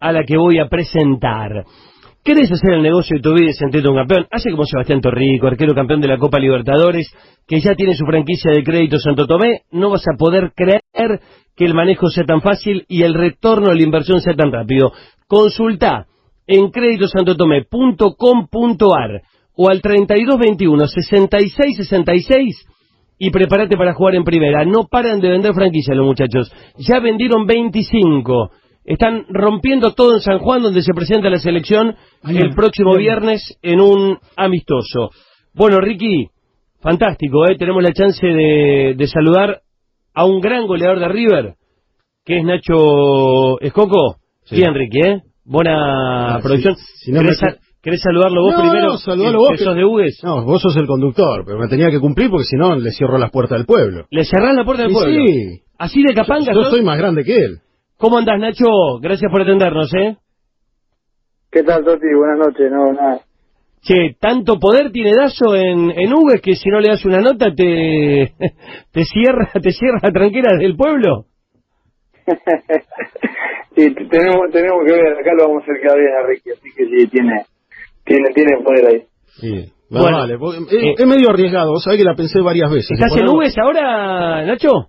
a la que voy a presentar. ¿Querés hacer el negocio de tu vida y sentirte un campeón? Hace como Sebastián Torrico, arquero campeón de la Copa Libertadores, que ya tiene su franquicia de crédito Santo Tomé. No vas a poder creer que el manejo sea tan fácil y el retorno de la inversión sea tan rápido. Consulta en créditosantotomé.com.ar o al 3221 6666 y prepárate para jugar en primera. No paran de vender franquicias los muchachos. Ya vendieron 25. Están rompiendo todo en San Juan, donde se presenta la selección el próximo viernes en un amistoso. Bueno, Ricky, fantástico, ¿eh? Tenemos la chance de, de saludar a un gran goleador de River, que es Nacho Escoco. Sí. Bien, Ricky, ¿eh? Buena Ah, producción. si- si no ¿Querés, me- sa- querés saludarlo vos No, primero? no, saludalo vos, que sos de Hugues. No, vos sos el conductor, pero me tenía que cumplir porque si no le cierro las puertas del pueblo. ¿Le cerrás la puerta del Y pueblo? sí. ¿Así de capanga? Yo soy más grande que él. ¿Cómo andás, Nacho? Gracias por atendernos, ¿eh? ¿Qué tal, Toti? Buenas noches. No, nada. Che, tanto poder tiene Dazo en, en Hugues que si no le das una nota te, te cierra te cierra la tranquera del pueblo. sí, tenemos, tenemos que ver. Acá lo vamos a hacer cada vez a Ricky, así que sí, tiene, tiene, tiene poder ahí. Sí. Bueno, vale, eh, es, medio arriesgado, vos sabés que la pensé varias veces. ¿Estás en Hugues ahora, Nacho?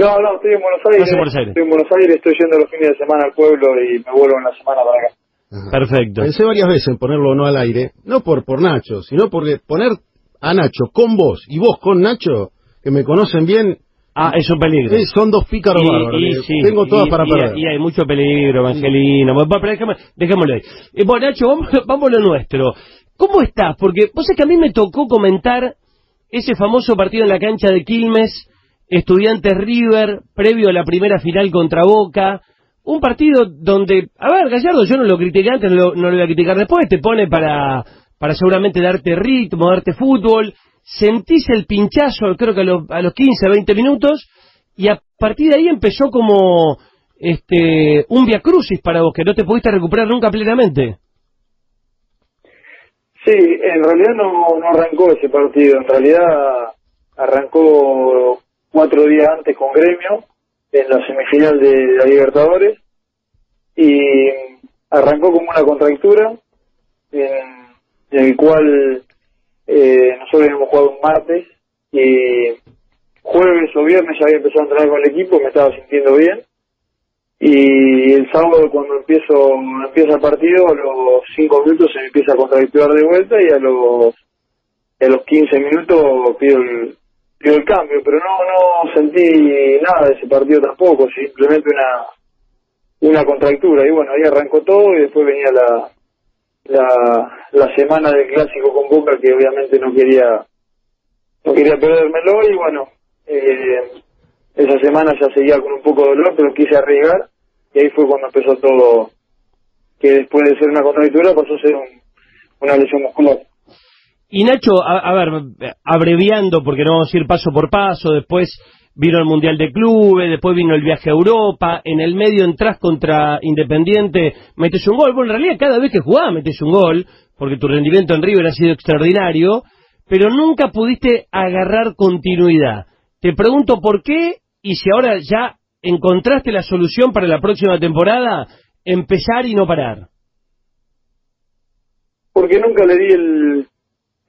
No, no, estoy en Buenos Aires. Estás en Buenos Aires. Estoy en Buenos Aires, estoy yendo los fines de semana al pueblo y me vuelvo en la semana para acá. Ajá. Perfecto. Pensé varias veces en ponerlo no al aire, no por, por Nacho, sino porque poner a Nacho con vos y vos con Nacho, que me conocen bien, Ah, es un peligro. eh, son dos pícaros bárbaros. y, sí, Tengo todas y- para perder. Y, hay mucho peligro, Evangelino. Bueno, dejémoslo ahí. Eh, bueno, Nacho, vamos, vamos a lo nuestro. ¿Cómo estás? Porque vos sabés que a mí me tocó comentar ese famoso partido en la cancha de Quilmes, Estudiantes River, previo a la primera final contra Boca. Un partido donde, a ver, Gallardo, yo no lo critiqué antes, no lo, no lo voy a criticar después, te pone para, para seguramente darte ritmo, darte fútbol. Sentís el pinchazo, creo que a los, a los 15, 20 minutos, y a partir de ahí empezó como este un via crucis para vos, que no te pudiste recuperar nunca plenamente. Sí, en realidad no, no arrancó ese partido. En realidad arrancó cuatro días antes con Gremio en la semifinal de la Libertadores y arrancó como una contractura en, el cual eh, nosotros habíamos jugado un martes y jueves o viernes ya había empezado a entrenar con el equipo, me estaba sintiendo bien y el sábado cuando empiezo empieza el partido a los 5 minutos se me empieza a contracturar de vuelta y a los a los 15 minutos pido el pido el cambio pero no no sentí nada de ese partido tampoco simplemente una una contractura y bueno ahí arrancó todo y después venía la la, la semana del clásico con Boca que obviamente no quería no quería perdérmelo y bueno eh, esa semana ya seguía con un poco de dolor, pero quise arriesgar y ahí fue cuando empezó todo, que después de ser una contractura pasó a ser un- una lesión muscular. Y Nacho, a, a ver, abreviando, porque no vamos a ir paso por paso, después vino el Mundial de Clubes, después vino el viaje a Europa, en el medio entras contra Independiente, metes un gol. Bueno, en realidad cada vez que jugabas metes un gol, porque tu rendimiento en River ha sido extraordinario, pero nunca pudiste agarrar continuidad. Te pregunto por qué y si ahora ya encontraste la solución para la próxima temporada, empezar y no parar. Porque nunca le di el,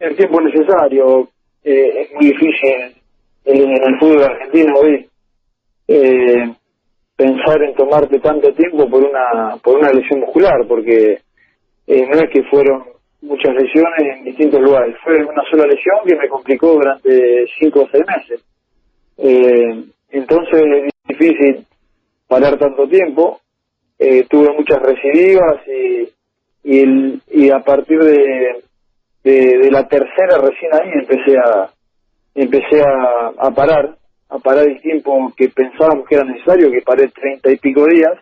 el tiempo necesario. Eh, es muy difícil en, el fútbol argentino hoy eh, pensar en tomarte tanto tiempo por una por una lesión muscular, porque eh, no es que fueron muchas lesiones en distintos lugares, fue una sola lesión que me complicó durante cinco o seis meses. Eh, entonces es difícil parar tanto tiempo. Tuve muchas recidivas y, y, el- y a partir de, de, la tercera recién ahí empecé a empecé a, a parar, a parar el tiempo que pensábamos que era necesario, que paré treinta y pico días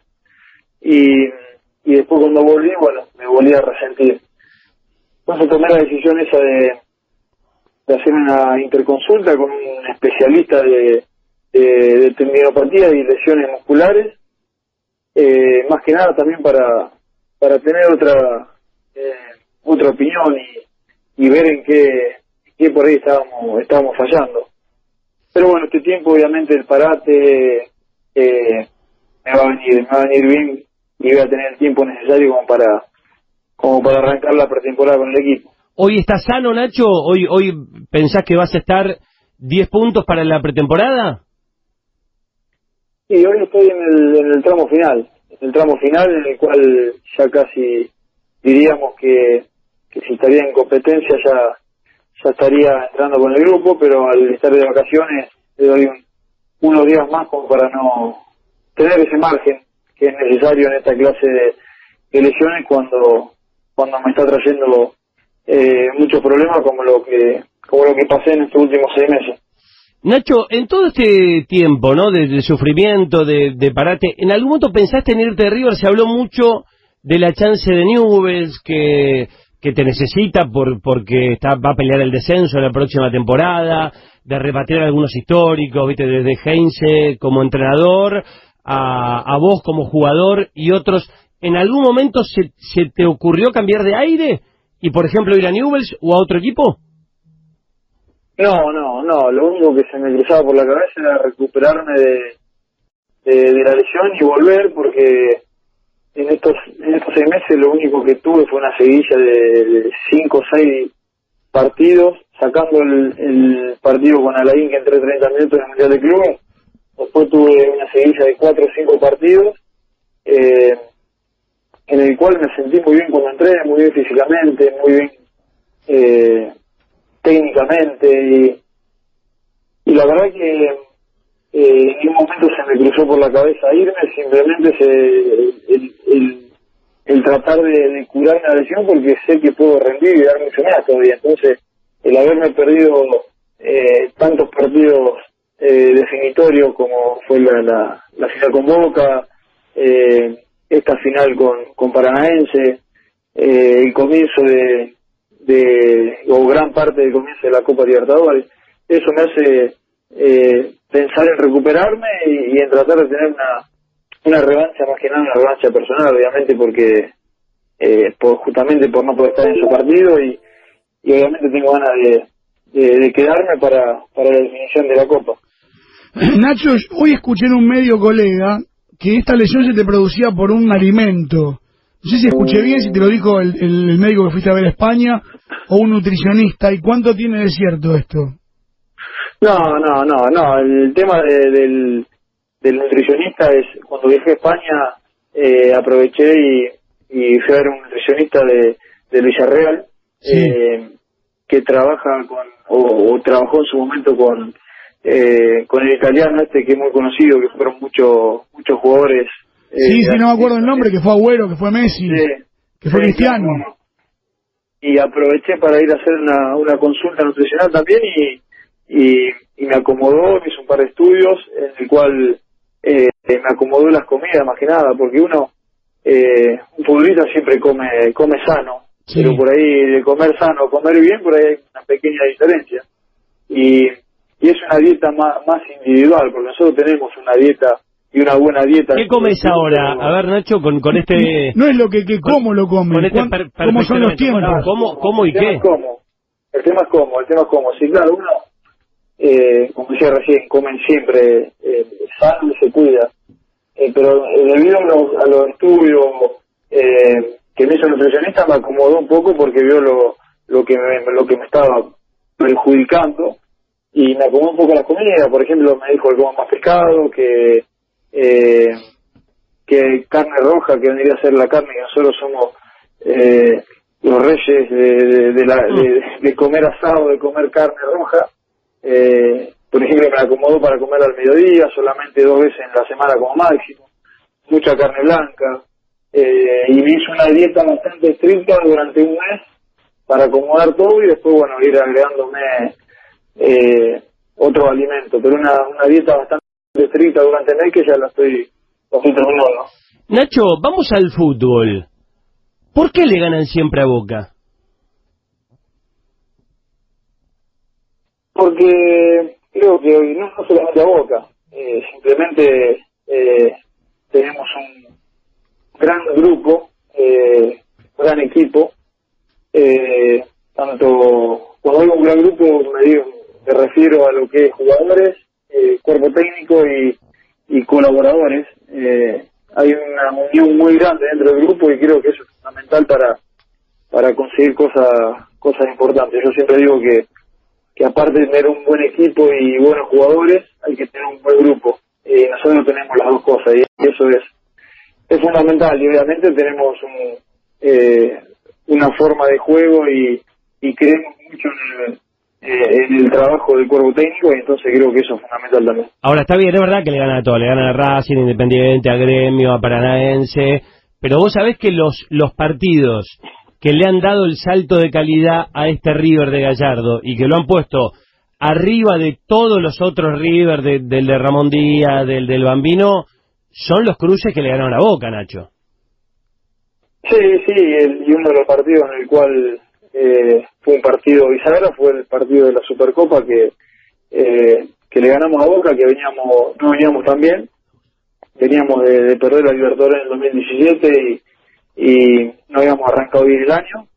y, y después cuando volví, bueno, me volví a resentir. Entonces tomé la decisión esa de, de hacer una interconsulta con un especialista de, de, de y lesiones musculares, eh, más que nada también para, para tener otra eh, otra opinión y, y ver en qué, qué por ahí estábamos, estábamos fallando. Pero bueno, este tiempo obviamente el parate eh, me va a venir, me va a venir bien y voy a tener el tiempo necesario como para como para arrancar la pretemporada con el equipo. ¿Hoy estás sano, Nacho? ¿Hoy, hoy pensás que vas a estar 10 puntos para la pretemporada? Sí, hoy estoy en el, en el tramo final, en el tramo final en el cual ya casi diríamos que, que si estaría en competencia ya, ya estaría entrando con el grupo, pero al estar de vacaciones le doy un, unos días más como para no tener ese margen que es necesario en esta clase de, de lesiones cuando cuando me está trayendo eh, muchos problemas como lo que como lo que pasé en estos últimos seis meses. Nacho, en todo este tiempo, ¿no? De, sufrimiento, de, de, parate, ¿en algún momento pensaste en irte de River? Se habló mucho de la chance de Newells que, que te necesita por, porque está, va a pelear el descenso en la próxima temporada, de repatriar algunos históricos, ¿viste? Desde Heinze como entrenador, a, a vos como jugador y otros. ¿En algún momento se, se te ocurrió cambiar de aire y, por ejemplo, ir a Newells o a otro equipo? No, no, no. Lo único que se me cruzaba por la cabeza era recuperarme de, de, de la lesión y volver, porque en estos en estos seis meses lo único que tuve fue una seguilla de, cinco o seis partidos, sacando el, el partido con Alain que entré 30 minutos en el Mundial de Clubes. Después tuve una seguilla de cuatro o cinco partidos, eh, en el cual me sentí muy bien cuando entré, muy bien físicamente, muy bien eh, técnicamente y, y la verdad que eh, en ningún momento se me cruzó por la cabeza irme, simplemente se, el, tratar de, curar la lesión porque sé que puedo rendir y dar mucho más todavía. Entonces, el haberme perdido eh, tantos partidos eh, definitorios como fue la, la, la final con Boca, eh, esta final con, con Paranaense, eh, el comienzo de, de, o gran parte del comienzo de la Copa Libertadores. Eso me hace eh, pensar en recuperarme y, y, en tratar de tener una, una revancha, más que nada una revancha personal, obviamente, porque eh, por, justamente por no poder estar en su partido y, y obviamente tengo ganas de, de, de, quedarme para, para la definición de la Copa. Nacho, hoy escuché en un medio colega que esta lesión se te producía por un alimento. No sé si escuché bien, si te lo dijo el, el, el, médico que fuiste a ver a España o un nutricionista. ¿Y cuánto tiene de cierto esto? No, no, no, no. El tema de, del, del nutricionista es cuando viajé a España eh, aproveché y, y fui a ver un nutricionista de, de Villarreal sí. eh, que trabaja con o, o, trabajó en su momento con eh, con el italiano este que es muy conocido que fueron muchos muchos jugadores Sí, sí, no me acuerdo el nombre, que fue Agüero, que fue Messi, que fue Cristiano. Y aproveché para ir a hacer una, una consulta nutricional también y, y, y, me acomodó, me hizo un par de estudios en el cual eh, me acomodó las comidas más que nada, porque uno, eh, un futbolista siempre come, come sano, sí. pero por ahí de comer sano, comer bien, por ahí hay una pequeña diferencia. Y, y es una dieta más, más individual, porque nosotros tenemos una dieta y una buena dieta. ¿Qué comes ahora? A ver, Nacho, con, con este... No es lo que, que cómo lo comes, con este per, cómo son los tiempos. No, ¿Cómo, ¿Cómo y el qué? Cómo. El tema es cómo, el tema es cómo. Sí, claro, uno, eh, como decía recién, comen siempre eh, sano y se cuida. Eh, pero debido a los, a los estudios eh, que me hizo el nutricionista, me acomodó un poco porque vio lo, lo, que me, lo que me estaba perjudicando y me acomodó un poco la comida. Por ejemplo, me dijo que coma más pescado, que eh, que carne roja, que vendría a ser la carne que nosotros somos eh, los reyes de, de, de, la, de, de, comer asado, de comer carne roja. Eh, por ejemplo, me acomodó para comer al mediodía, solamente dos veces en la semana como máximo. Mucha carne blanca. Eh, y me hizo una dieta bastante estricta durante un mes para acomodar todo y después, bueno, ir agregándome eh, otro alimento. Pero una, una dieta bastante estricta durante el mes que ya la estoy, la. Nacho, vamos al fútbol. ¿Por qué le ganan siempre a Boca? Porque creo que hoy no, no solamente a Boca, eh, simplemente eh, tenemos un gran grupo, eh, gran equipo, eh, tanto cuando digo un gran grupo me, digo, me refiero a lo que es jugadores, eh, cuerpo técnico y, y colaboradores, eh, hay una unión muy grande dentro del grupo y creo que eso es fundamental para para conseguir cosas cosas importantes. Yo siempre digo que, que aparte de tener un buen equipo y buenos jugadores, hay que tener un buen grupo. Y nosotros tenemos las dos cosas y eso es es fundamental y obviamente tenemos un, eh, una forma de juego y, y creemos mucho en el, eh, en el trabajo del cuerpo técnico y entonces creo que eso es fundamental también. Ahora está bien, es verdad que le gana a todo, le gana a Racing, Independiente, a Gremio, a Paranaense, pero vos sabés que los, los partidos que le han dado el salto de calidad a este River de Gallardo y que lo han puesto arriba de todos los otros River, del de Ramón Díaz, del del Bambino, son los cruces que le ganaron a Boca, Nacho. Sí, sí, el, y uno de los partidos en el cual eh, fue un partido bisagra fue el partido de la Supercopa que eh, que le ganamos a Boca, que veníamos no veníamos tan bien, veníamos de, de perder la Libertadores en el 2017 y y no habíamos arrancado bien el año.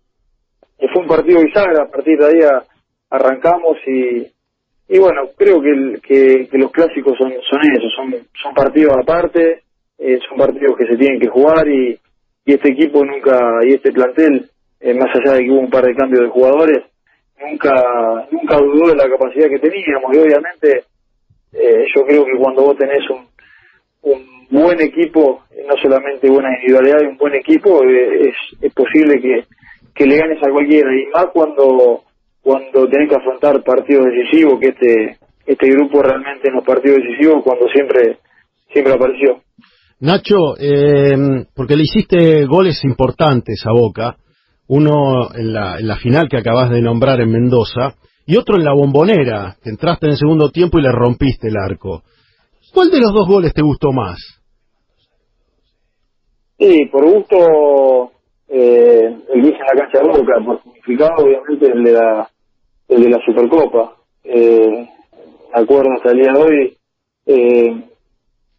Fue un partido bisagra, a partir de ahí arrancamos y, y bueno, creo que, que, que, los clásicos son, son eso, son, son partidos aparte, eh, son partidos que se tienen que jugar y, y este equipo nunca, y este plantel, eh, más allá de que hubo un par de cambios de jugadores, nunca, nunca dudó de la capacidad que teníamos y obviamente eh, yo creo que cuando vos tenés un, un buen equipo, no solamente buena individualidad, un buen equipo, eh, es, es posible que, que le ganes a cualquiera, y más cuando, cuando tenés que afrontar partidos decisivos, que este, este grupo realmente en los partidos decisivos, cuando siempre, siempre apareció. Nacho, eh, porque le hiciste goles importantes a Boca, uno en la, en la final que acabas de nombrar en Mendoza, y otro en la bombonera, que entraste en el segundo tiempo y le rompiste el arco. ¿Cuál de los dos goles te gustó más? Sí, por gusto eh, el vice en la cancha de Boca, por significado obviamente el de la, el de la Supercopa. Eh, acuerdo hasta el día de hoy, eh,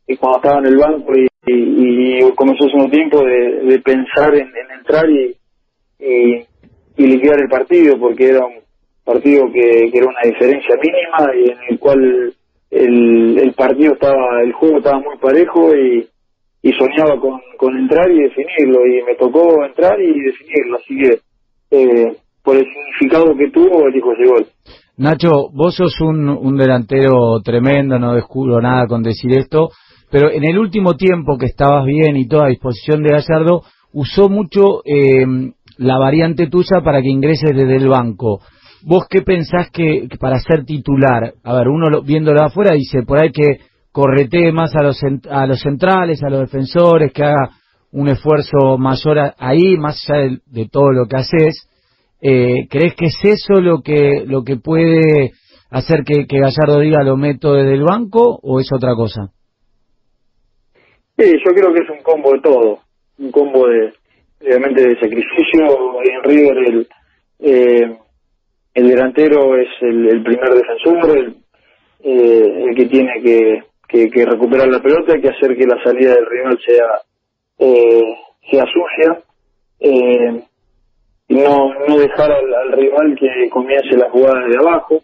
y cuando estaba en el banco y, y, comenzó hace un tiempo de, pensar en, en, entrar y, y, y el partido, porque era un partido que, que era una diferencia mínima y en el cual el, el partido estaba, el juego estaba muy parejo y y soñaba con, con entrar y definirlo y me tocó entrar y definirlo así que eh, por el significado que tuvo elijo ese gol Nacho vos sos un, un delantero tremendo no descubro nada con decir esto pero en el último tiempo que estabas bien y toda a disposición de Gallardo usó mucho eh, la variante tuya para que ingreses desde el banco ¿Vos qué pensás que, que para ser titular? A ver, uno lo, viéndolo afuera dice, por ahí que corretee más a los, a los centrales, a los defensores, que haga un esfuerzo mayor ahí, más allá de, todo lo que haces. Eh, ¿Crees que es eso lo que, lo que puede hacer que, que Gallardo diga lo meto desde el banco o es otra cosa? Sí, yo creo que es un combo de todo, un combo de, obviamente, de sacrificio. En River el, eh, el delantero es el, el primer defensor, el, eh, el que tiene que, que, recuperar la pelota, que hacer que la salida del rival sea eh, sea sucia eh, y no, no dejar al, rival que comience la jugada de abajo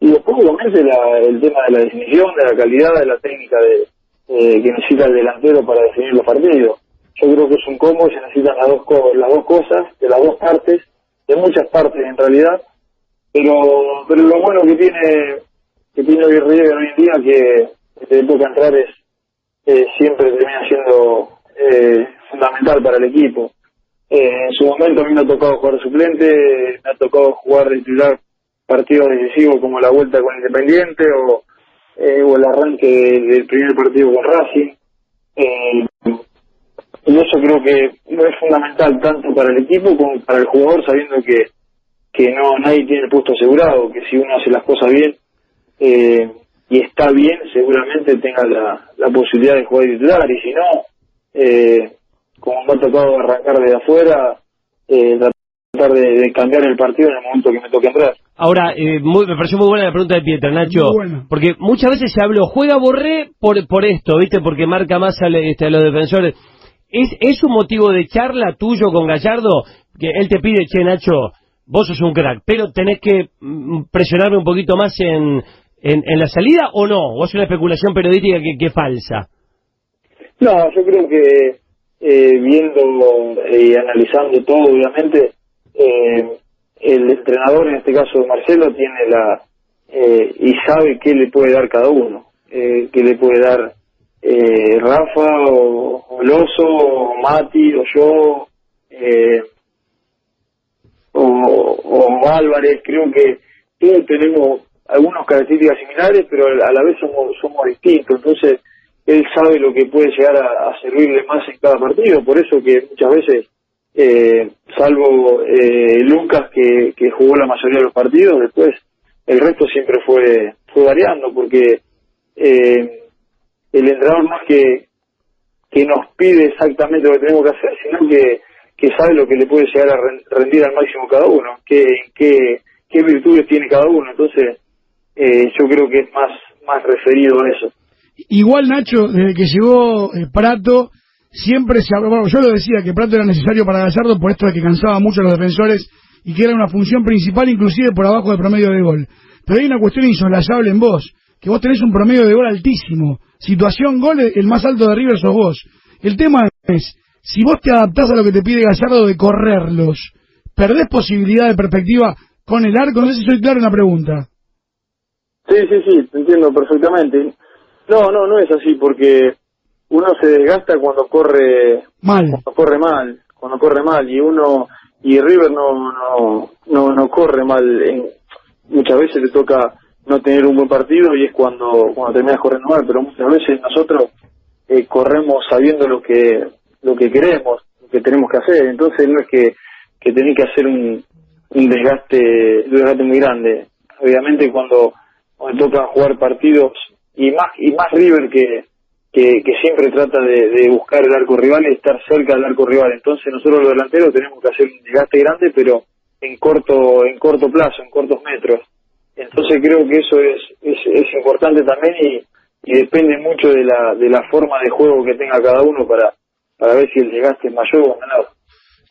y después obviamente la, el tema de la definición, de la calidad, de la técnica de, eh, que necesita el delantero para definir los partidos. Yo creo que es un combo se necesitan las dos, las dos cosas, de las dos partes, de muchas partes en realidad, pero pero lo bueno que tiene que tiene hoy en día que de época entrar es eh, siempre termina siendo eh, fundamental para el equipo. Eh, en su momento a mí me ha tocado jugar suplente, me ha tocado jugar titular partidos decisivos como la vuelta con Independiente o, eh, o el arranque del primer partido con Racing. Eh, y eso creo que es fundamental tanto para el equipo como para el jugador sabiendo que, que no nadie tiene el puesto asegurado, que si uno hace las cosas bien, eh, y está bien, seguramente tenga la, la posibilidad de jugar titular, y si no, eh, como me ha tocado arrancar desde afuera, eh, tratar de, cambiar el partido en el momento que me toque entrar. Ahora, eh, me pareció muy buena la pregunta de Pietra, Nacho, porque muchas veces se habló, juega Borré por, por esto, ¿viste? Porque marca más a, este, a los defensores. ¿Es, ¿Es un motivo de charla tuyo con Gallardo? Que él te pide, che, Nacho, vos sos un crack, pero tenés que mm, presionarme un poquito más en, en, en la salida o no? ¿O es una especulación periodística que, que falsa? No, yo creo que eh, viendo y analizando todo, obviamente, eh, el entrenador, en este caso Marcelo, tiene la eh, y sabe qué le puede dar cada uno, eh, qué le puede dar eh, Rafa o, o o Mati o yo eh, o, o Álvarez, creo que todos tenemos algunas características similares, pero a la vez somos, somos distintos, entonces él sabe lo que puede llegar a, a servirle más en cada partido, por eso que muchas veces, eh, salvo eh, Lucas que, que jugó la mayoría de los partidos, después el resto siempre fue, fue variando, porque eh, el entrenador no es que, que nos pide exactamente lo que tenemos que hacer, sino que, que sabe lo que le puede llegar a ren- rendir al máximo cada uno, qué, qué, qué virtudes tiene cada uno, entonces eh, yo creo que es más, más referido a eso. Igual, Nacho, desde que llegó eh, Prato, siempre se habló, yo lo decía, que Prato era necesario para Gallardo por esto de que cansaba mucho a los defensores y que era una función principal inclusive por abajo del promedio de gol. Pero hay una cuestión insoslayable en vos, que vos tenés un promedio de gol altísimo. Situación gol, el más alto de River sos vos. El tema es, si vos te adaptás a lo que te pide Gallardo de correrlos, ¿perdés posibilidad de perspectiva con el arco? No sé si soy claro en la pregunta. Sí, sí, sí, te entiendo perfectamente. No, no, no es así, porque uno se desgasta cuando corre Mal. cuando corre mal, cuando corre mal y uno y River no no no, no corre mal. En, muchas veces le toca no tener un buen partido y es cuando cuando terminas corriendo mal, pero muchas veces nosotros eh, corremos sabiendo lo que lo que queremos, lo que tenemos que hacer. Entonces no es que que tenés que hacer un un desgaste un desgaste muy grande. Obviamente cuando cuando toca jugar partidos y más y más River que que, que siempre trata de, de buscar el arco rival y estar cerca del arco rival. Entonces nosotros los delanteros tenemos que hacer un desgaste grande, pero en corto en corto plazo, en cortos metros. Entonces creo que eso es es, es importante también y, y depende mucho de la de la forma de juego que tenga cada uno para para ver si el desgaste es mayor o menor.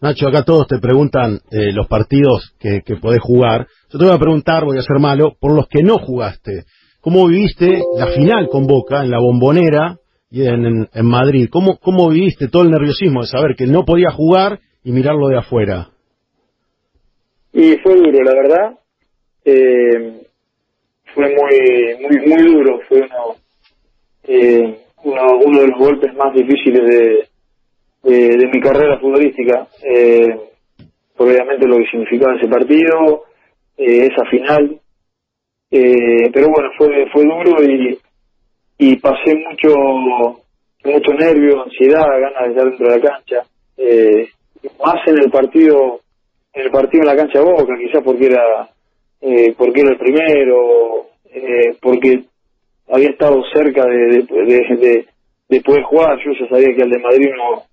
Nacho, acá todos te preguntan eh, los partidos que, que podés jugar. Yo te voy a preguntar, voy a ser malo, por los que no jugaste. ¿Cómo viviste la final con Boca en la bombonera y en, Madrid? ¿Cómo, ¿Cómo viviste todo el nerviosismo de saber que no podía jugar y mirarlo de afuera? Y fue duro, la verdad. Eh, fue muy, muy, muy duro. Fue uno, eh, uno, uno de los golpes más difíciles de, de, de mi carrera futbolística. Eh, obviamente lo que significaba ese partido, eh, esa final. Eh, pero bueno, fue, fue duro y, y pasé mucho, mucho nervio, ansiedad, ganas de estar dentro de la cancha. Eh, más en el partido en el partido en la cancha de Boca, quizás porque era eh, porque era el primero, eh, porque había estado cerca de, de, de, de- de poder jugar, yo ya sabía que el de Madrid no,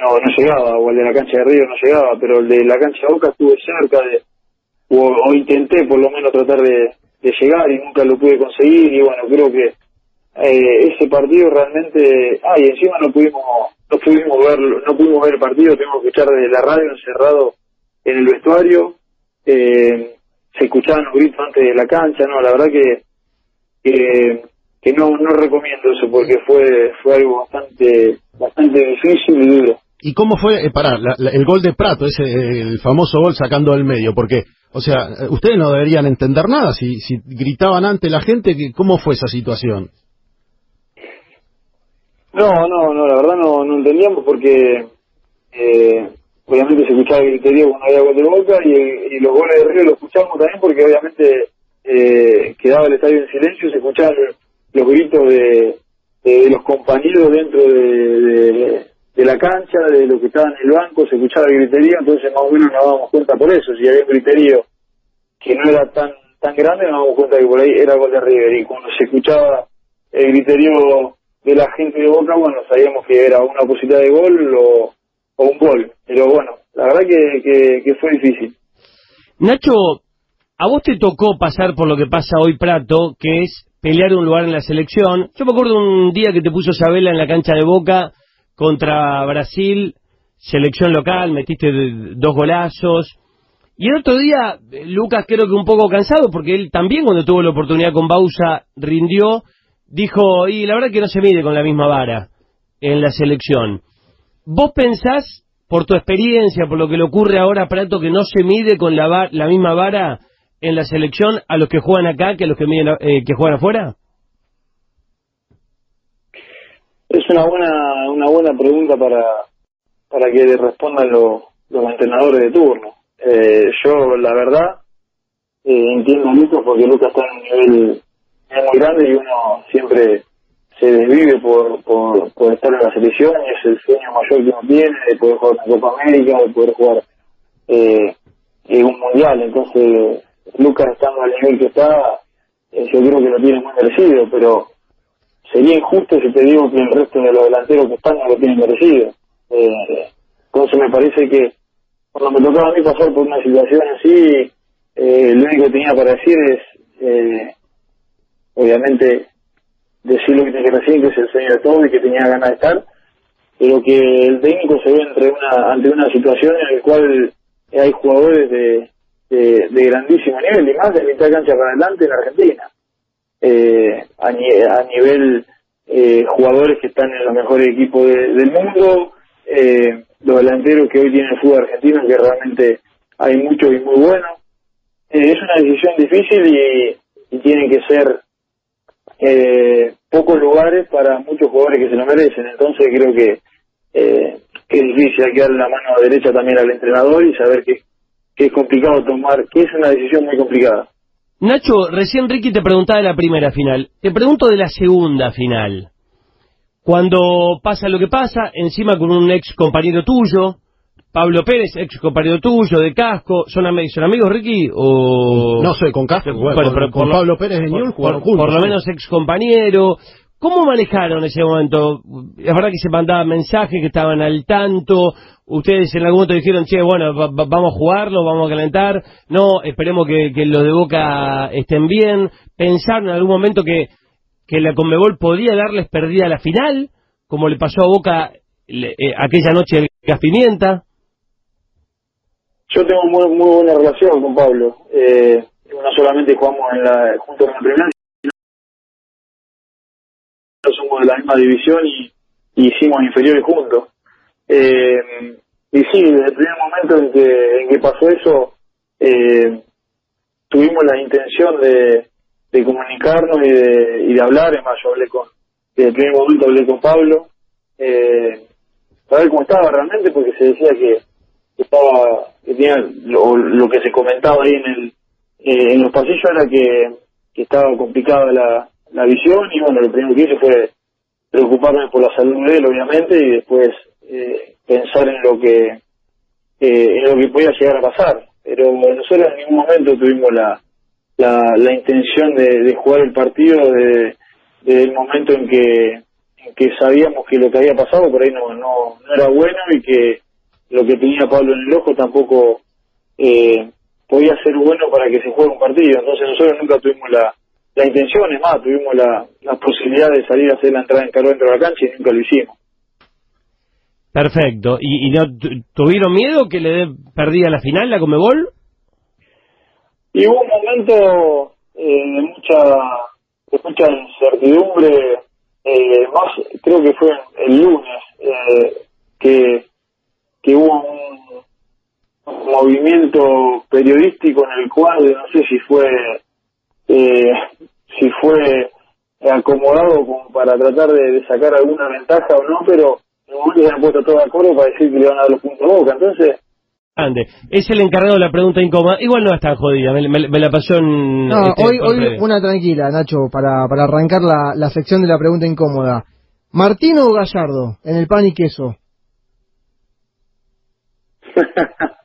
no, no llegaba, o el de la cancha de Río no llegaba, pero el de la cancha Boca estuve cerca de, o, intenté por lo menos tratar de, llegar y nunca lo pude conseguir y bueno, creo que eh, ese partido realmente, ah, y encima no pudimos, no pudimos ver, no pudimos ver el partido, tuvimos que escuchar desde la radio encerrado en el vestuario, eh, se escuchaban los gritos antes de la cancha, no, la verdad que, que, no, no recomiendo eso porque fue, fue algo bastante, bastante difícil y duro. ¿Y cómo fue, eh, pará, la- el gol de Prato, ese, el famoso gol sacando del medio? Porque, o sea, eh, ustedes no deberían entender nada si, si gritaban ante la gente, ¿cómo fue esa situación? No, no, no, la verdad no, no entendíamos porque eh, obviamente se escuchaba el griterío cuando había gol de Boca y, y los goles de Río los escuchábamos también porque obviamente eh, quedaba el estadio en silencio y se escuchaban los gritos de, de, los compañeros dentro de, de, de la cancha, de los que estaban en el banco, se escuchaba el griterío, entonces más o menos nos dábamos cuenta por eso, si había un griterío que no era tan tan grande, nos damos cuenta que por ahí era gol de River y cuando se escuchaba el griterío de la gente de Boca, bueno, sabíamos que era una posibilidad de gol o, o un gol, pero bueno, la verdad que, que, que fue difícil. Nacho, a vos te tocó pasar por lo que pasa hoy Prato, que es pelear un lugar en la selección. Yo me acuerdo un día que te puso Sabela en la cancha de Boca contra Brasil, selección local, metiste dos golazos. Y el otro día, eh, Lucas creo que un poco cansado, porque él también cuando tuvo la oportunidad con Bausa rindió, dijo, y la verdad que no se mide con la misma vara. en la selección. ¿Vos pensás, por tu experiencia, por lo que le ocurre ahora a Prato, que no se mide con la, la misma vara en la selección a los que juegan acá que a los que, eh, que juegan afuera? Es una buena una buena pregunta para para que le respondan los, los entrenadores de turno. Eh, yo, la verdad, eh, entiendo a Lucas porque Lucas está en un nivel muy grande y uno siempre se desvive por, por, estar en la selección es el sueño mayor que uno tiene de poder jugar en Copa América, de poder jugar eh, en un mundial. Entonces, Lucas estando al nivel que está, eh, yo creo que lo tiene muy merecido, pero sería injusto si te digo que el resto de los delanteros que están no lo tienen merecido. Eh, entonces me parece que cuando me tocaba a mí pasar por una situación así, eh, lo único que tenía para decir es, eh, obviamente, decir lo que tenía que decir, que es el sueño de todo y que tenía ganas de estar, pero que el técnico se ve entre una, ante una situación en la cual hay jugadores de, de, grandísimo nivel y más de mitad cancha para adelante en Argentina eh, a, a nivel eh, jugadores que están en los mejores equipos de- del mundo, eh, los delanteros que hoy tiene el fútbol argentino, que realmente hay muchos y muy buenos. Eh, es una decisión difícil y, y tienen que ser eh, pocos lugares para muchos jugadores que se lo merecen. Entonces creo que, eh, que es difícil, hay que darle la mano derecha también al entrenador y saber que, que es complicado tomar, que es una decisión muy complicada. Nacho, recién Ricky te preguntaba de la primera final. Te pregunto de la segunda final. Cuando pasa lo que pasa, encima con un ex compañero tuyo, Pablo Pérez, ex compañero tuyo, de casco, ¿son, ami- son amigos, Ricky? O... No sé, con Castro, bueno, Bueno, con, pero con Pablo Pérez de Ñul por, jugaron por- juntos. por lo ¿no? menos ex compañero. ¿Cómo manejaron ese momento? Es verdad que se mandaban mensajes, que estaban al tanto. Ustedes en algún momento dijeron, che, bueno, va- va- vamos a jugarlo, vamos a calentar. No, esperemos que, los de Boca estén bien. ¿Pensaron en algún momento que, la Conmebol podía darles perdida la final? Como le pasó a Boca eh, aquella noche del Gas Pimienta. Yo tengo muy, muy buena relación con Pablo. Eh, no solamente jugamos en la, juntos en la primera, somos de la misma división y, hicimos inferiores juntos. Eh, y sí, desde el primer momento en que, en que pasó eso, eh, tuvimos la intención de, de comunicarnos y de, y de hablar. Es más, yo hablé con, desde el primer momento hablé con Pablo, eh, para ver cómo estaba realmente, porque se decía que, que estaba que tenía lo, lo que se comentaba ahí en el eh, en los pasillos era que, que estaba complicada la, la visión y bueno lo primero que hice fue preocuparme por la salud de él obviamente y después eh, pensar en lo que eh, en lo que podía llegar a pasar pero nosotros en ningún momento tuvimos la la, la intención de, de jugar el partido de- desde el momento en que en que sabíamos que lo que había pasado por ahí no no, no era bueno y que lo que tenía Pablo en el ojo tampoco eh, podía ser bueno para que se juegue un partido. Entonces nosotros nunca tuvimos la, la intención, es más, tuvimos la, la posibilidad de salir a hacer la entrada en calor dentro de la cancha y nunca lo hicimos. Perfecto. ¿Y, y no tu- tuvieron miedo que le dé perdida la final, la Comebol? Y hubo un momento eh, de mucha de mucha incertidumbre, eh, más creo que fue el lunes, eh, que, que hubo un, un movimiento periodístico en el cual no sé si fue eh, si fue acomodado como para tratar de, de sacar alguna ventaja o no, pero en un momento se han puesto todos de acuerdo para decir que le van a dar los puntos a Boca. Entonces, Ande, es el encargado de la pregunta incómoda. Igual no es tan jodida, me, me- me la pasó en... No, este, hoy, hoy una tranquila, Nacho, para, para arrancar la, la sección de la pregunta incómoda. ¿Martino o Gallardo en el pan y queso?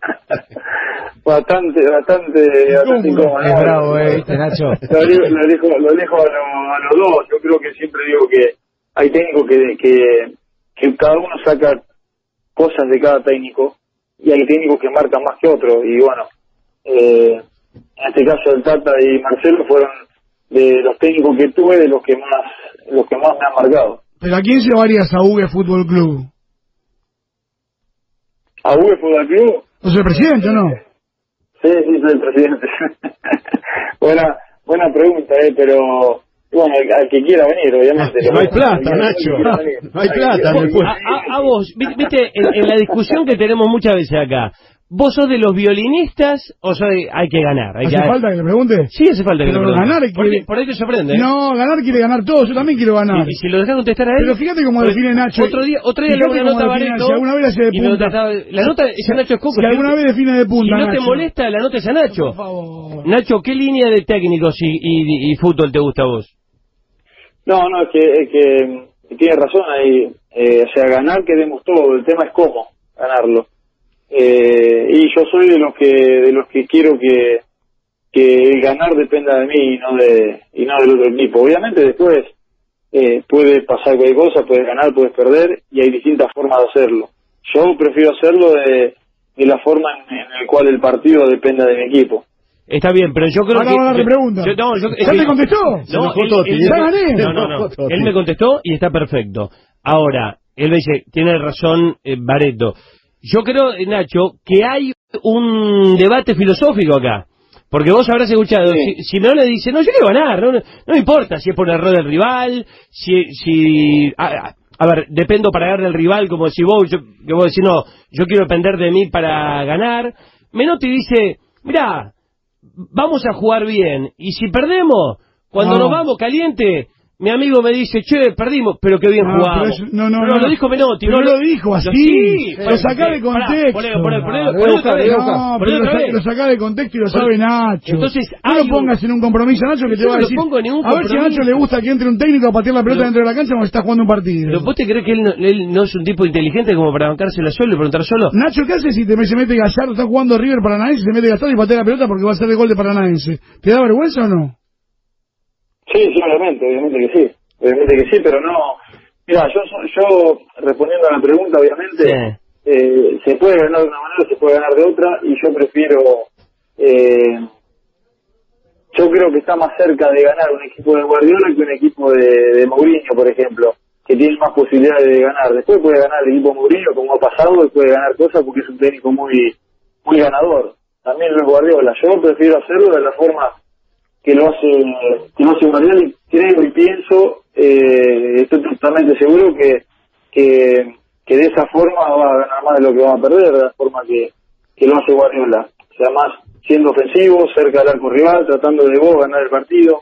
bastante, bastante, bastante incómodo. Es bravo, eh, ¿viste, Nacho? Lo elijo, lo elijo, lo elijo a, lo- a los dos. Yo creo que siempre digo que hay técnicos que, que, que cada uno saca cosas de cada técnico y hay técnicos que marcan más que otros. Y bueno, eh, en este caso el Tata y Marcelo fueron de los técnicos que tuve de los que más los que más me han marcado. ¿Pero a quién se varías a Ugue Fútbol Club? ¿A Uwe Fútbol Club? ¿No soy presidente o no? Sí, sí, soy el presidente. buena, buena pregunta, eh, pero bueno, al, al que quiera venir, obviamente. No hay plata, Nacho. No hay plata. A, vos, vi- viste, en, en la discusión que tenemos muchas veces acá, ¿vos sos de los violinistas o sos de hay que ganar? Hay ¿Hace que, falta que le pregunte? Sí, hace falta que Pero le preguntes. ganar por, quiere- ahí- por ahí te sorprende. ¿eh? No, ganar quiere ganar todo, yo también quiero ganar. Y, y si lo dejas contestar a él. Pero fíjate cómo Pues, define Nacho. Otro día, otro día le hago una nota a define, Bareto. si alguna vez hace de punta. trataba- la nota es a Nacho Escoco. Si alguna vez define de punta, Si no te molesta, la nota es a Nacho. Por favor. Nacho, ¿qué línea de técnicos y, y- y fútbol te gusta a vos? No, no, es que, es que, que tiene razón ahí. Eh, o sea, ganar queremos todo. El tema es cómo ganarlo. Eh, y yo soy de los que de los que quiero que que el ganar dependa de mí y no de y no del otro equipo. Obviamente después eh, puede pasar cualquier cosa, puedes ganar, puedes perder y hay distintas formas de hacerlo. Yo prefiero hacerlo de, de la forma en, en la cual el partido dependa de mi equipo. Está bien, pero yo creo Ahora que... va a darle yo- pregunta. yo- no, yo- es ¿Ya que- te contestó? No, él- Totti. él- Ya gané. No, no, no. Se enojó Totti. Él me contestó y está perfecto. Ahora, él me dice, tiene razón eh, Bareto. Yo creo, eh, Nacho, que hay un debate filosófico acá. Porque vos habrás escuchado, Sí. si, Simeone dice, no, yo quiero ganar, no, no me importa si es por error del rival, si... si a, a- a ver, dependo para ganar del rival, como si vos, yo, que vos decís, no, yo quiero depender de mí para ganar. Menotti dice, mirá, vamos a jugar bien. Y si perdemos, cuando No. nos vamos caliente, mi amigo me dice, che, perdimos, pero qué bien No, jugamos. pero eso- no, no, Pero no. lo dijo Menotti. Pero no lo dijo así. sí, Lo sacá de contexto. lo voy a poné buscar, otra lo voy a vez. buscar. No, Poné pero lo, otra sa- vez. lo sacá de contexto y lo sabe Nacho. Entonces, no lo pongas en un compromiso, Nacho, que te va a decir. pongo en ningún a ver si a Nacho le gusta que entre un técnico a patear la pelota dentro de la cancha cuando está jugando un partido. ¿Pero vos te crees que él no, él no es un tipo inteligente como para bancársela solo y preguntar solo? Nacho, ¿qué hace si te, se mete Gallardo? Está jugando River Paranaense, se mete Gallardo y patea la pelota porque va a ser el gol de Paranaense. ¿Te da vergüenza o no? Sí, sí, obviamente, obviamente que sí. Obviamente que sí, pero no. Mira, yo, yo respondiendo a la pregunta, obviamente, Sí. eh, se puede ganar de una manera, se puede ganar de otra, y yo prefiero. Eh, yo creo que está más cerca de ganar un equipo de Guardiola que un equipo de, de Mourinho, por ejemplo, que tiene más posibilidades de ganar. Después puede ganar el equipo Mourinho, como ha pasado, y puede ganar cosas porque es un técnico muy muy ganador. También lo es Guardiola. Yo prefiero hacerlo de la forma que lo hace que lo hace Guardiola y creo y pienso eh, estoy totalmente seguro que, que que de esa forma va a ganar más de lo que va a perder de la forma que, que lo hace Guardiola o sea más siendo ofensivo cerca del arco rival tratando de vos ganar el partido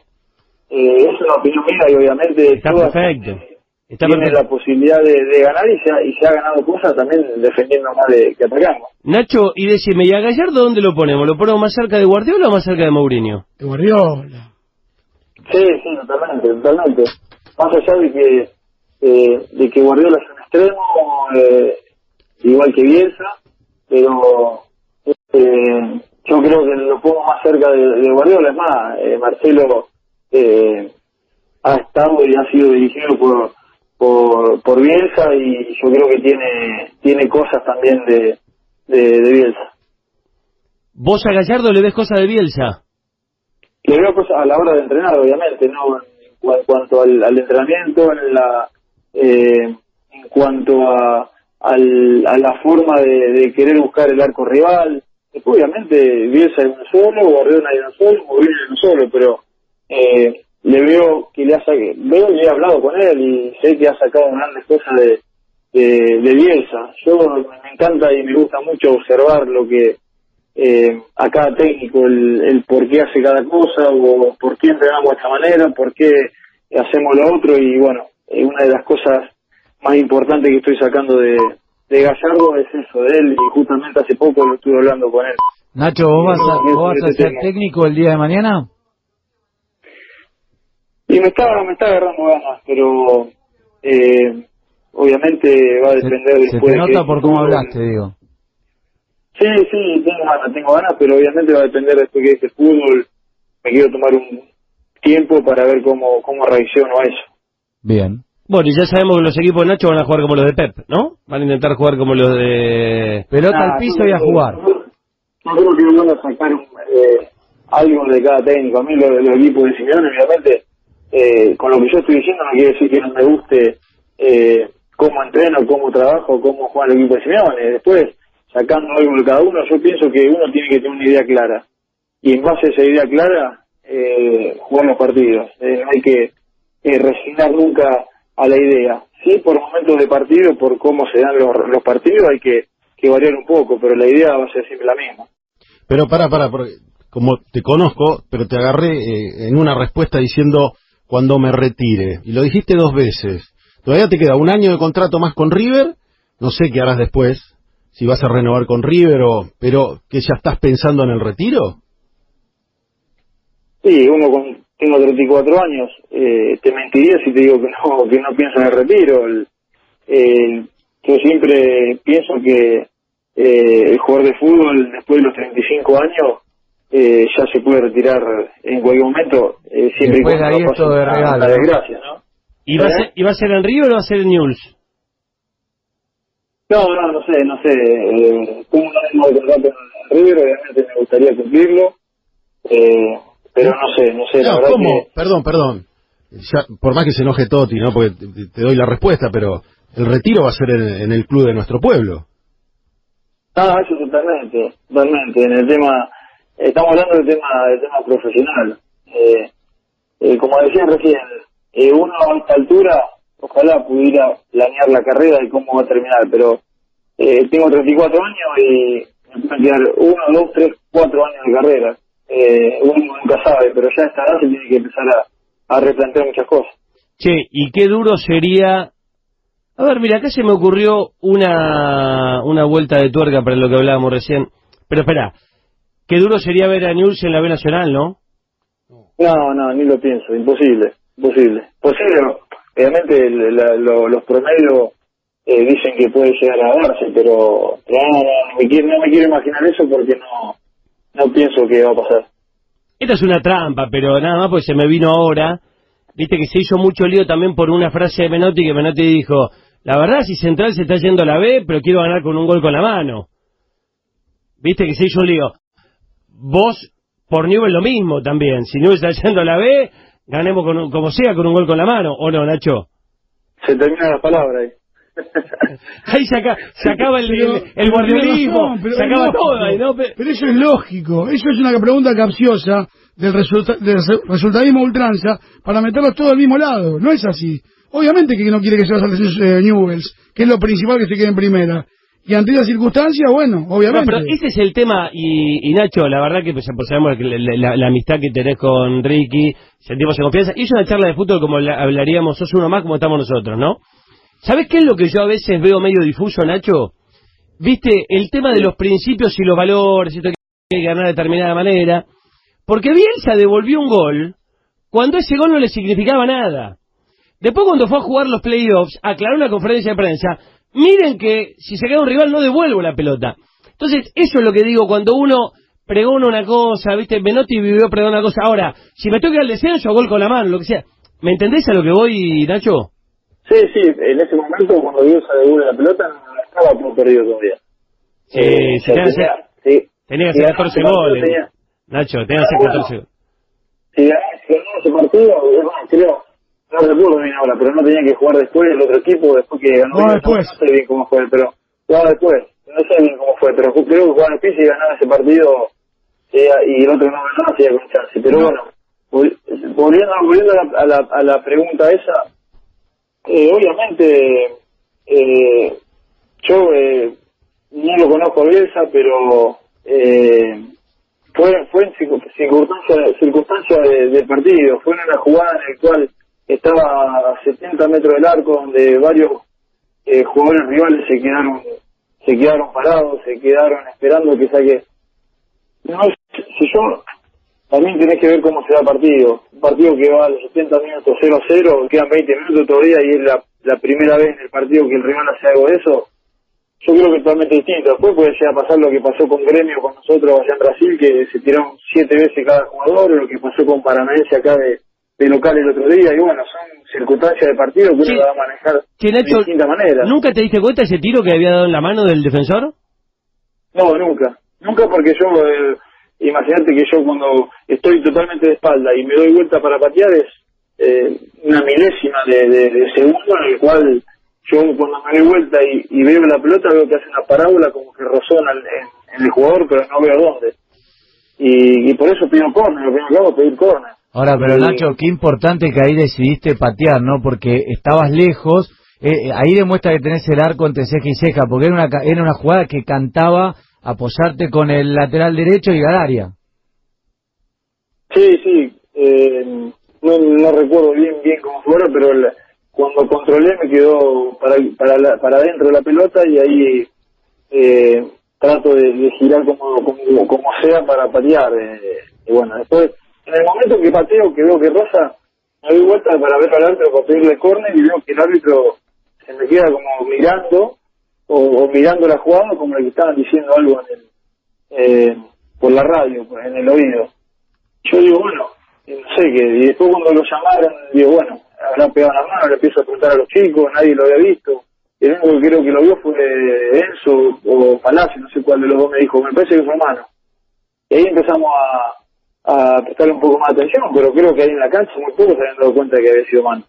eh, esa es una opinión mía y obviamente Está todas perfecto. Está perfecto. la posibilidad de, de ganar y se, ha, y se ha ganado cosas también defendiendo más de, que atacando Nacho, y decime, ¿y a Gallardo dónde lo ponemos? ¿Lo ponemos más cerca de Guardiola o más cerca de Mourinho? De Guardiola. Sí, sí, totalmente, totalmente. Más allá de que eh, de que Guardiola es un extremo, eh, igual que Bielsa, pero eh, yo creo que lo pongo más cerca de, de Guardiola. Es más, eh, Marcelo eh, ha estado y ha sido dirigido por, por por Bielsa y yo creo que tiene tiene cosas también de, de, de Bielsa. ¿Vos a Gallardo le ves cosas de Bielsa? le veo cosas a la hora de entrenar, obviamente, ¿no? En, cu- en cuanto al, al entrenamiento, en la eh, en cuanto a, al- a la forma de, de querer buscar el arco rival. Después, obviamente, Bielsa es uno solo, Guardiola es uno solo, Mourinho es uno solo, pero eh, le veo que le ha sacado, veo y he hablado con él y sé que ha sacado grandes cosas de, de, de Bielsa. Yo me encanta y me gusta mucho observar lo que eh, a cada técnico el, el por qué hace cada cosa o por qué entrenamos de esta manera, por qué hacemos lo otro y bueno, eh, una de las cosas más importantes que estoy sacando de, de Gallardo es eso de él y justamente hace poco lo estuve hablando con él. Nacho, ¿vos vas a, Sí, vos vas a sí, ser técnico el día de mañana? Y me está, me está agarrando ganas, pero eh, obviamente va a Se, depender se después te de nota que- por cómo hablaste, digo. Sí, sí, tengo ganas, tengo ganas, pero obviamente va a depender después que este fútbol. Me quiero tomar un tiempo para ver cómo, cómo reacciono a eso. Bien. Bueno, y ya sabemos que los equipos de Nacho van a jugar como los de Pep, ¿no? Van a intentar jugar como los de... Pelota Ah, al piso yo y a jugar. Yo creo que van a sacar eh, algo de cada técnico. A mí los, los equipos de Simeone, obviamente, eh, con lo que yo estoy diciendo no quiere decir que no me guste eh, cómo entreno, cómo trabajo, cómo juega el equipo de Simeone. Después, sacando algo de cada uno, yo pienso que uno tiene que tener una idea clara. Y en base a esa idea clara, eh, jugar los partidos. Eh, hay que eh, resignar nunca a la idea. Sí, por momentos de partido, por cómo se dan los, los partidos, hay que, que variar un poco, pero la idea va a ser siempre la misma. Pero para, para, porque como te conozco, pero te agarré eh, en una respuesta diciendo cuando me retire. Y lo dijiste dos veces. Todavía te queda un año de contrato más con River. No sé qué harás después. Si vas a renovar con River o... Pero que ya estás pensando en el retiro. Sí, uno con, tengo 34 años, eh, te mentiría si te digo que no, que no pienso en el retiro. El, yo siempre pienso que eh, el jugador de fútbol después de los 35 años eh, ya se puede retirar en cualquier momento, eh, siempre y Después de cuando ahí no es todo pase de regalo, ¿no? desgracia, ¿no? ¿Y va, a ser, ¿Y va a ser en River o va a ser en Newell's? No, no, no sé, no sé. Eh, tengo un de contrato en River, obviamente me gustaría cumplirlo, eh, pero no sé, no sé, la No, verdad ¿cómo? que... Perdón, perdón. Ya, por más que se enoje Toti, ¿no? Porque te, te doy la respuesta, pero el retiro va a ser en, en el club de nuestro pueblo. No, eso totalmente, totalmente. En el tema, estamos hablando del tema, del tema profesional. Eh, eh, como decía recién, eh, uno a esta altura, ojalá pudiera planear la carrera y cómo va a terminar, pero eh, tengo 34 años y me pueden quedar uno, dos, tres, cuatro años de carrera. Eh, uno nunca sabe, pero ya esta edad se tiene que empezar a, a replantear muchas cosas. Che, y qué duro sería... A ver, mira, acá se me ocurrió una, una vuelta de tuerca para lo que hablábamos recién. Pero espera, qué duro sería ver a Newell's en la B Nacional, ¿no? No, no, ni lo pienso, imposible, imposible. Posible, obviamente el- la- lo- los promedios eh, dicen que puede llegar a darse, pero no, no, no me quiero, no me quiero imaginar eso porque no, no pienso que va a pasar. Esta es una trampa, pero nada más porque se me vino ahora. Viste que se hizo mucho lío también por una frase de Menotti que Menotti dijo, la verdad si Central se está yendo a la B, pero quiero ganar con un gol con la mano. Viste que se hizo un lío. Vos, por Newell lo mismo también. Si Newell está yendo a la B, ganemos con un- como sea con un gol con la mano. ¿O no, Nacho? Se terminan las palabras ahí. Ahí se, acá- se acaba el, Pero- el, el guardiolismo, se es acaba todo ahí, ¿no? Pe- Pero eso es lógico. Eso es una pregunta capciosa del, resulta- del resu- resultadismo ultranza para meterlos todos al mismo lado. No es así. Obviamente que no quiere que se vaya a eh, Newells, que es lo principal que se quede en primera. Y ante esa circunstancia, bueno, No, obviamente. pero ese es el tema, y, y Nacho, la verdad que pues, pues, sabemos que la, la- amistad que tenés con Ricky, sentimos en confianza, y es una charla de fútbol como la- hablaríamos, sos uno más como estamos nosotros, ¿no? ¿Sabés qué es lo que yo a veces veo medio difuso, Nacho? Viste, el tema de los principios y los valores, esto que hay que ganar de determinada manera, porque Bielsa devolvió un gol cuando ese gol no le significaba nada. Después cuando fue a jugar los playoffs, aclaró en la conferencia de prensa, miren que si se queda un rival no devuelvo la pelota. Entonces, eso es lo que digo, cuando uno pregona una cosa, viste, Menotti vivió pregona una cosa, ahora, si me toca el descenso, gol con la mano, lo que sea. ¿Me entendés a lo que voy, Nacho? Sí, sí, en ese momento cuando Bielsa devuelve la pelota no estaba todo perdido todavía. Sí, Eh, sea, tenía que tenía- hacer- sí. Tenía que Sí, hacer además 14 ese partido goles. tenía- Nacho, tenía que hacer 14 goles. si ganaba ese partido, creo, no recuerdo bien ahora, pero no tenía que jugar después el otro equipo, después que ganó. Bielsa, después. No, sé bien cómo fue, pero jugaba después. No sé bien cómo fue, pero creo que jugaba después y ganaba ese partido eh, y el otro no ganaba, se iba con chance. Pero bueno, vol- volviendo, volviendo a, la, a, la, a la pregunta esa, eh, obviamente eh, yo eh, no lo conozco a Bielsa, pero eh, fue, fue en circun- circunstancia, circunstancia de- partido, fue en una jugada en la cual estaba a 70 metros del arco donde varios eh, jugadores rivales se quedaron se quedaron parados, se quedaron esperando que saque. No, si yo también tenés que ver cómo se da partido. Un partido que va a los 70 minutos 0 a 0, quedan 20 minutos todavía y es la, la primera vez en el partido que el rival hace algo de eso. Yo creo que es totalmente distinto. Después puede llegar a pasar lo que pasó con Gremio, con nosotros allá en Brasil, que se tiraron siete veces cada jugador, o lo que pasó con Paranaense acá de, de local el otro día. Y bueno, son circunstancias de partido que uno va a manejar de Nacho, distinta manera. ¿nunca te diste cuenta ese tiro que había dado en la mano del defensor? No, nunca. Nunca porque yo, eh, imagínate que yo cuando estoy totalmente de espalda y me doy vuelta para patear es eh, una milésima de, de- de segundo en el cual yo cuando me doy vuelta y, y veo la pelota veo que hace una parábola como que rozó en el, en- en el jugador pero no veo dónde. Y, y por eso pido córner, lo primero que hago es pedir córner. Ahora, pero. Nacho, qué importante que ahí decidiste patear, ¿no? Porque estabas lejos. eh, ahí demuestra que tenés el arco entre ceja y ceja, porque era una, era una jugada que cantaba apoyarte con el lateral derecho y al área. Sí, sí, eh, no, no recuerdo bien bien cómo fuera, pero la- cuando controlé me quedó para para, la- para adentro de la pelota y ahí eh, trato de, de girar como, como como sea para patear. eh, y bueno, después, en el momento que pateo, que veo que rosa, me doy vuelta para ver al árbitro para pedirle córner y veo que el árbitro se me queda como mirando o, o mirando la jugada como le estaban diciendo algo por la radio, pues, en el oído yo digo, bueno, no sé qué, y después cuando lo llamaron, digo, bueno, habrán pegado la mano, le empiezo a preguntar a los chicos, nadie lo había visto. El único que creo que lo vio fue Enzo o Palacio, no sé cuál de los dos me dijo, me parece que fue mano. Y ahí empezamos a, a prestarle un poco más de atención, pero creo que ahí en la cancha muy pocos se habían dado cuenta de que había sido mano.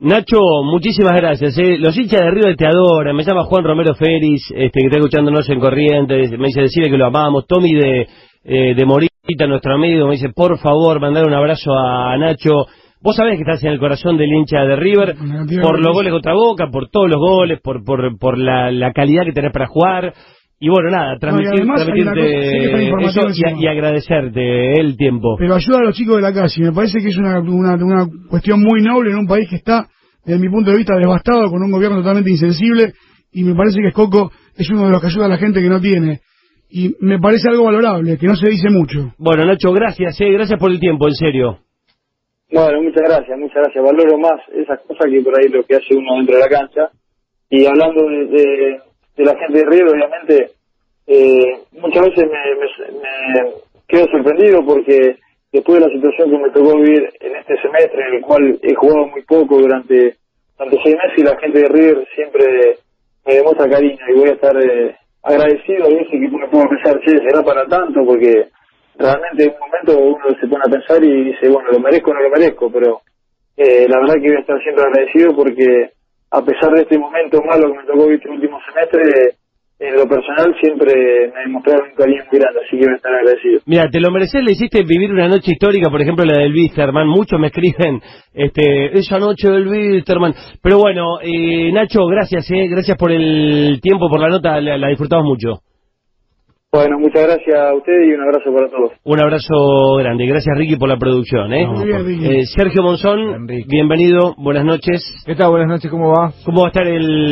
Nacho, muchísimas gracias. eh. Los hinchas de River te adoran. Me llama Juan Romero Feris, este, que está escuchándonos en Corrientes. Me dice decirle que lo amamos. Tommy de, eh, de Morita, nuestro amigo, me dice, por favor, mandar un abrazo a Nacho. Vos sabés que estás en el corazón del hincha de River por los goles contra Boca, por todos los goles, por, por, por la, la calidad que tenés para jugar. Y bueno, nada, transmitir, hay una cosa- eso y, y agradecerte el tiempo. Pero ayuda a los chicos de la calle. Me parece que es una, una, una cuestión muy noble en un país que está, desde mi punto de vista, devastado, con un gobierno totalmente insensible. Y me parece que Escoco es uno de los que ayuda a la gente que no tiene. Y me parece algo valorable, que no se dice mucho. Bueno, Nacho, gracias, eh, gracias por el tiempo, en serio. Bueno, muchas gracias, muchas gracias. Valoro más esas cosas que por ahí lo que hace uno dentro de la cancha. Y hablando de, de- de la gente de River, obviamente, eh, muchas veces me, me- me quedo sorprendido porque después de la situación que me tocó vivir en este semestre, en el cual he jugado muy poco durante, durante seis meses, y la gente de River siempre me demuestra cariño y voy a estar eh, agradecido. A veces que me puedo pensar, che, será para tanto, porque realmente en un momento uno se pone a pensar y dice, bueno, lo merezco o no lo merezco, pero eh, la verdad que voy a estar siempre agradecido porque a pesar de este momento malo que me tocó este último semestre, en lo personal siempre me demostraron un cariño muy así que voy a estar agradecido. Mira, te lo mereces, le hiciste vivir una noche histórica, por ejemplo la del Wisterman, muchos me escriben, este, esa noche del Wisterman, pero bueno, eh, Nacho, gracias, eh, gracias por el tiempo, por la nota, la disfrutamos mucho. Bueno, muchas gracias a ustedes y un abrazo para todos. Un abrazo grande, gracias Ricky por la producción, eh. Ricky. Eh, Sergio Monzón, Enrique. bienvenido, buenas noches. ¿Qué tal? Buenas noches, ¿cómo va? ¿Cómo va a estar el